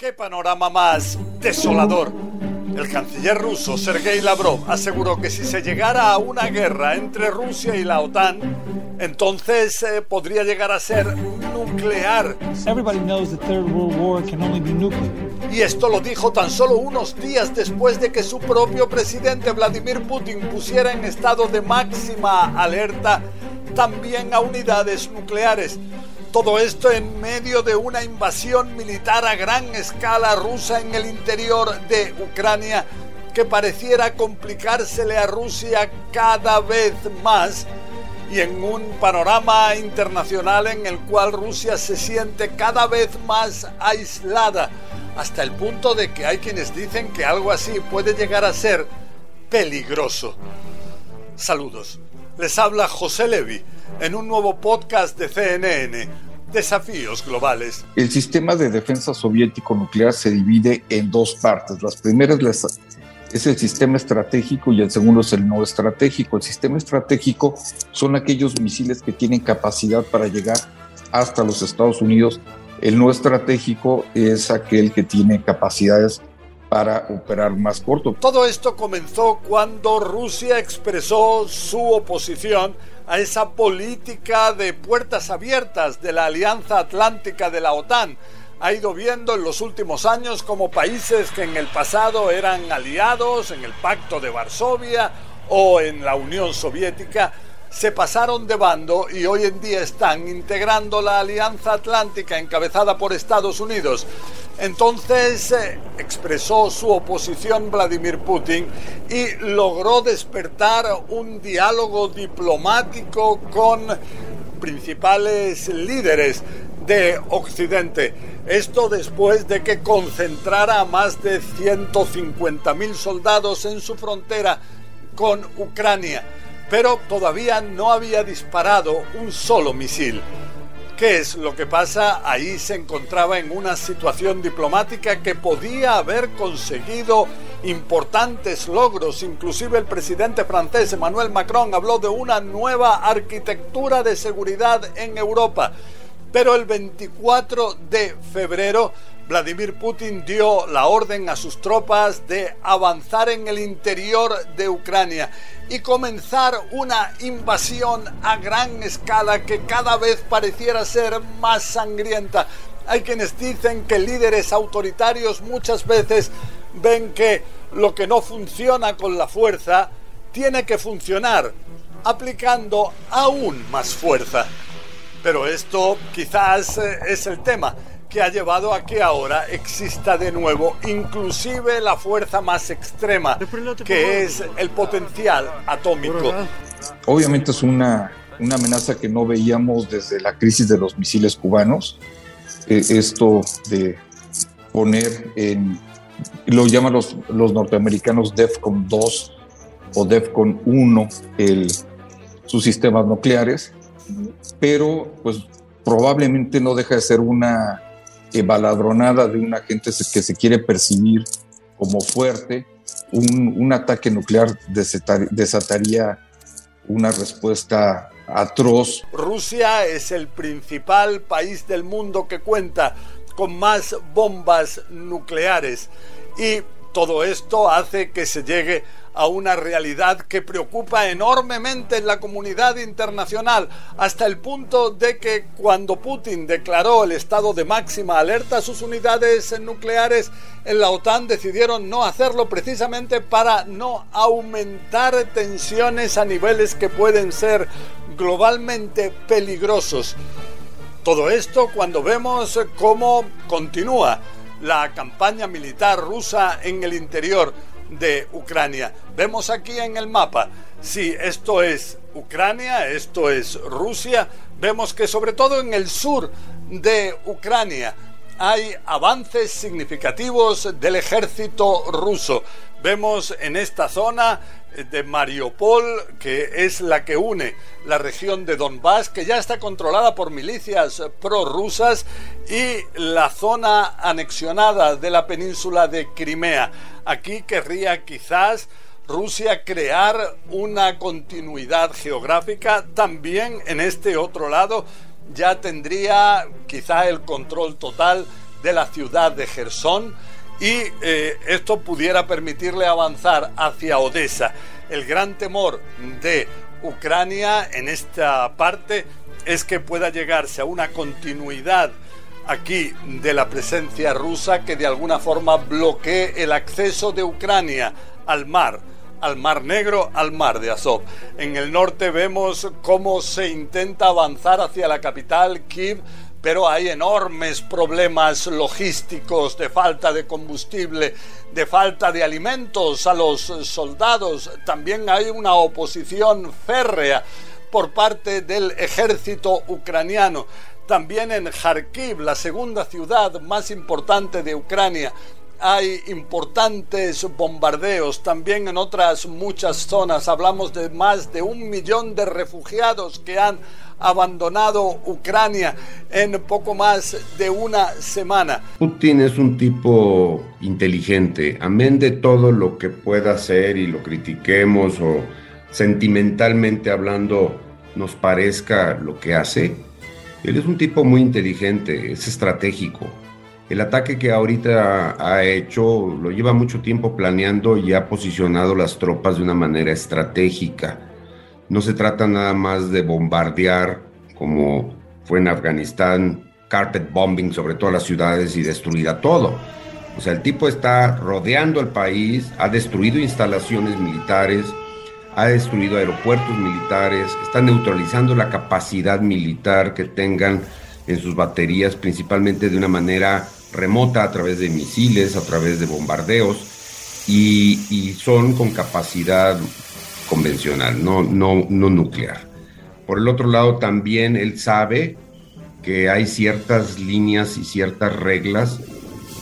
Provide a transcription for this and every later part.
¿Qué panorama más desolador? El canciller ruso Sergei Lavrov aseguró que si se llegara a una guerra entre Rusia y la OTAN, entonces eh, podría llegar a ser nuclear. Everybody knows the Third World War can only be nuclear. Y esto lo dijo tan solo unos días después de que su propio presidente Vladimir Putin pusiera en estado de máxima alerta también a unidades nucleares. Todo esto en medio de una invasión militar a gran escala rusa en el interior de Ucrania que pareciera complicársele a Rusia cada vez más y en un panorama internacional en el cual Rusia se siente cada vez más aislada, hasta el punto de que hay quienes dicen que algo así puede llegar a ser peligroso. Saludos. Les habla José Levi en un nuevo podcast de CNN, Desafíos Globales. El sistema de defensa soviético nuclear se divide en dos partes. Las primeras es el sistema estratégico y el segundo es el no estratégico. El sistema estratégico son aquellos misiles que tienen capacidad para llegar hasta los Estados Unidos. El no estratégico es aquel que tiene capacidades para operar más corto. Todo esto comenzó cuando Rusia expresó su oposición a esa política de puertas abiertas de la Alianza Atlántica de la OTAN. Ha ido viendo en los últimos años como países que en el pasado eran aliados en el Pacto de Varsovia o en la Unión Soviética, se pasaron de bando y hoy en día están integrando la Alianza Atlántica encabezada por Estados Unidos. Entonces eh, expresó su oposición Vladimir Putin y logró despertar un diálogo diplomático con principales líderes de Occidente. Esto después de que concentrara a más de 150.000 soldados en su frontera con Ucrania pero todavía no había disparado un solo misil. ¿Qué es lo que pasa? Ahí se encontraba en una situación diplomática que podía haber conseguido importantes logros. Inclusive el presidente francés Emmanuel Macron habló de una nueva arquitectura de seguridad en Europa. Pero el 24 de febrero Vladimir Putin dio la orden a sus tropas de avanzar en el interior de Ucrania y comenzar una invasión a gran escala que cada vez pareciera ser más sangrienta. Hay quienes dicen que líderes autoritarios muchas veces ven que lo que no funciona con la fuerza tiene que funcionar aplicando aún más fuerza. Pero esto quizás eh, es el tema que ha llevado a que ahora exista de nuevo inclusive la fuerza más extrema, que es el potencial atómico. Obviamente es una, una amenaza que no veíamos desde la crisis de los misiles cubanos. Eh, esto de poner en, lo llaman los, los norteamericanos DEFCON 2 o DEFCON 1 el, sus sistemas nucleares, pero pues probablemente no deja de ser una baladronada de una gente que se quiere percibir como fuerte, un, ataque nuclear desataría una respuesta atroz. Rusia es el principal país del mundo que cuenta con más bombas nucleares y todo esto hace que se llegue a una realidad que preocupa enormemente en la comunidad internacional, hasta el punto de que cuando Putin declaró el estado de máxima alerta, sus unidades nucleares en la OTAN decidieron no hacerlo precisamente para no aumentar tensiones a niveles que pueden ser globalmente peligrosos. Todo esto cuando vemos cómo continúa la campaña militar rusa en el interior de Ucrania. Vemos aquí en el mapa, si esto es Ucrania, esto es Rusia, vemos que sobre todo en el sur de Ucrania hay avances significativos del ejército ruso. Vemos en esta zona de Mariupol, que es la que une la región de Donbass, que ya está controlada por milicias prorrusas, y la zona anexionada de la península de Crimea. Aquí querría quizás Rusia crear una continuidad geográfica también en este otro lado ya tendría quizá el control total de la ciudad de Gerson y eh, esto pudiera permitirle avanzar hacia Odessa. El gran temor de Ucrania en esta parte es que pueda llegarse a una continuidad aquí de la presencia rusa que de alguna forma bloquee el acceso de Ucrania al mar, al Mar Negro, al Mar de Azov. En el norte vemos cómo se intenta avanzar hacia la capital, Kiev, pero hay enormes problemas logísticos de falta de combustible, de falta de alimentos a los soldados. También hay una oposición férrea por parte del ejército ucraniano. También en Kharkiv, la segunda ciudad más importante de Ucrania, hay importantes bombardeos, también en otras muchas zonas. Hablamos de más de un millón de refugiados que han abandonado Ucrania en poco más de una semana. Putin es un tipo inteligente, amén de todo lo que pueda hacer y lo critiquemos o sentimentalmente hablando nos parezca lo que hace. Él es un tipo muy inteligente, es estratégico el ataque que ahorita ha hecho lo lleva mucho tiempo planeando y ha posicionado las tropas de una manera estratégica. No se trata nada más de bombardear como fue en Afganistán, carpet bombing sobre todas las ciudades y destruir a todo. O sea, el tipo está rodeando el país, ha destruido instalaciones militares, ha destruido aeropuertos militares, está neutralizando la capacidad militar que tengan en sus baterías, principalmente de una manera remota a través de misiles, a través de bombardeos y, son con capacidad convencional, no, no, no nuclear. Por el otro lado, también él sabe que hay ciertas líneas y ciertas reglas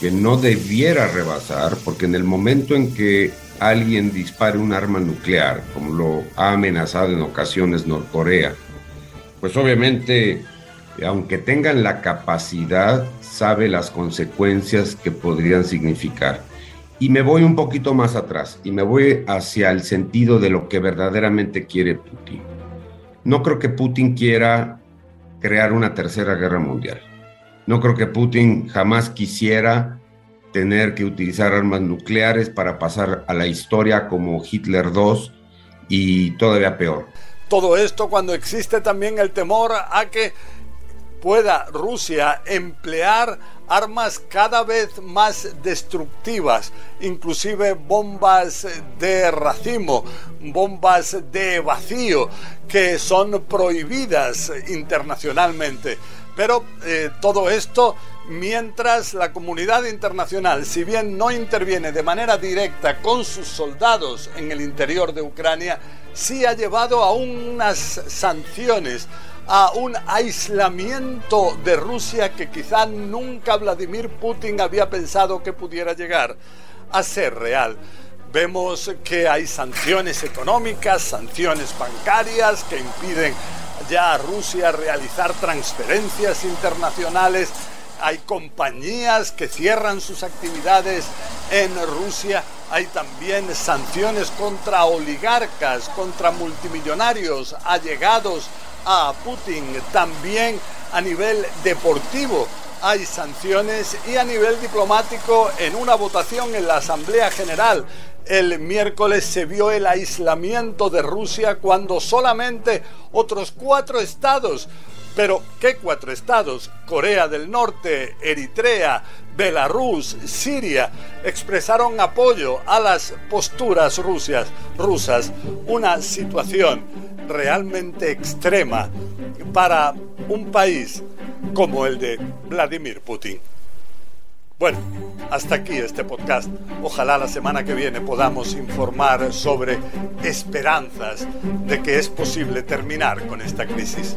que no debiera rebasar, porque en el momento en que alguien dispare un arma nuclear, como lo ha amenazado en ocasiones Norcorea, pues obviamente, aunque tengan la capacidad, sabe las consecuencias que podrían significar. Y me voy un poquito más atrás y me voy hacia el sentido de lo que verdaderamente quiere Putin. No creo que Putin quiera crear una tercera guerra mundial. No creo que Putin jamás quisiera tener que utilizar armas nucleares para pasar a la historia como Hitler II y todavía peor. Todo esto cuando existe también el temor a que pueda Rusia emplear armas cada vez más destructivas, inclusive bombas de racimo, bombas de vacío, que son prohibidas internacionalmente. Pero eh, todo esto mientras la comunidad internacional, si bien no interviene de manera directa con sus soldados en el interior de Ucrania, sí ha llevado a unas sanciones a un aislamiento de Rusia que quizá nunca Vladimir Putin había pensado que pudiera llegar a ser real. Vemos que hay sanciones económicas, sanciones bancarias que impiden ya a Rusia realizar transferencias internacionales. Hay compañías que cierran sus actividades en Rusia. Hay también sanciones contra oligarcas, contra multimillonarios allegados a Putin, también a nivel deportivo. hay sanciones y a nivel diplomático en una votación en la Asamblea General el miércoles se vio el aislamiento de Rusia cuando solamente otros cuatro estados pero, ¿qué cuatro estados? Corea del Norte, Eritrea, Belarus, Siria, expresaron apoyo a las posturas rusas, rusas, una situación realmente extrema para un país como el de Vladimir Putin. Bueno, hasta aquí este podcast. Ojalá la semana que viene podamos informar sobre esperanzas de que es posible terminar con esta crisis.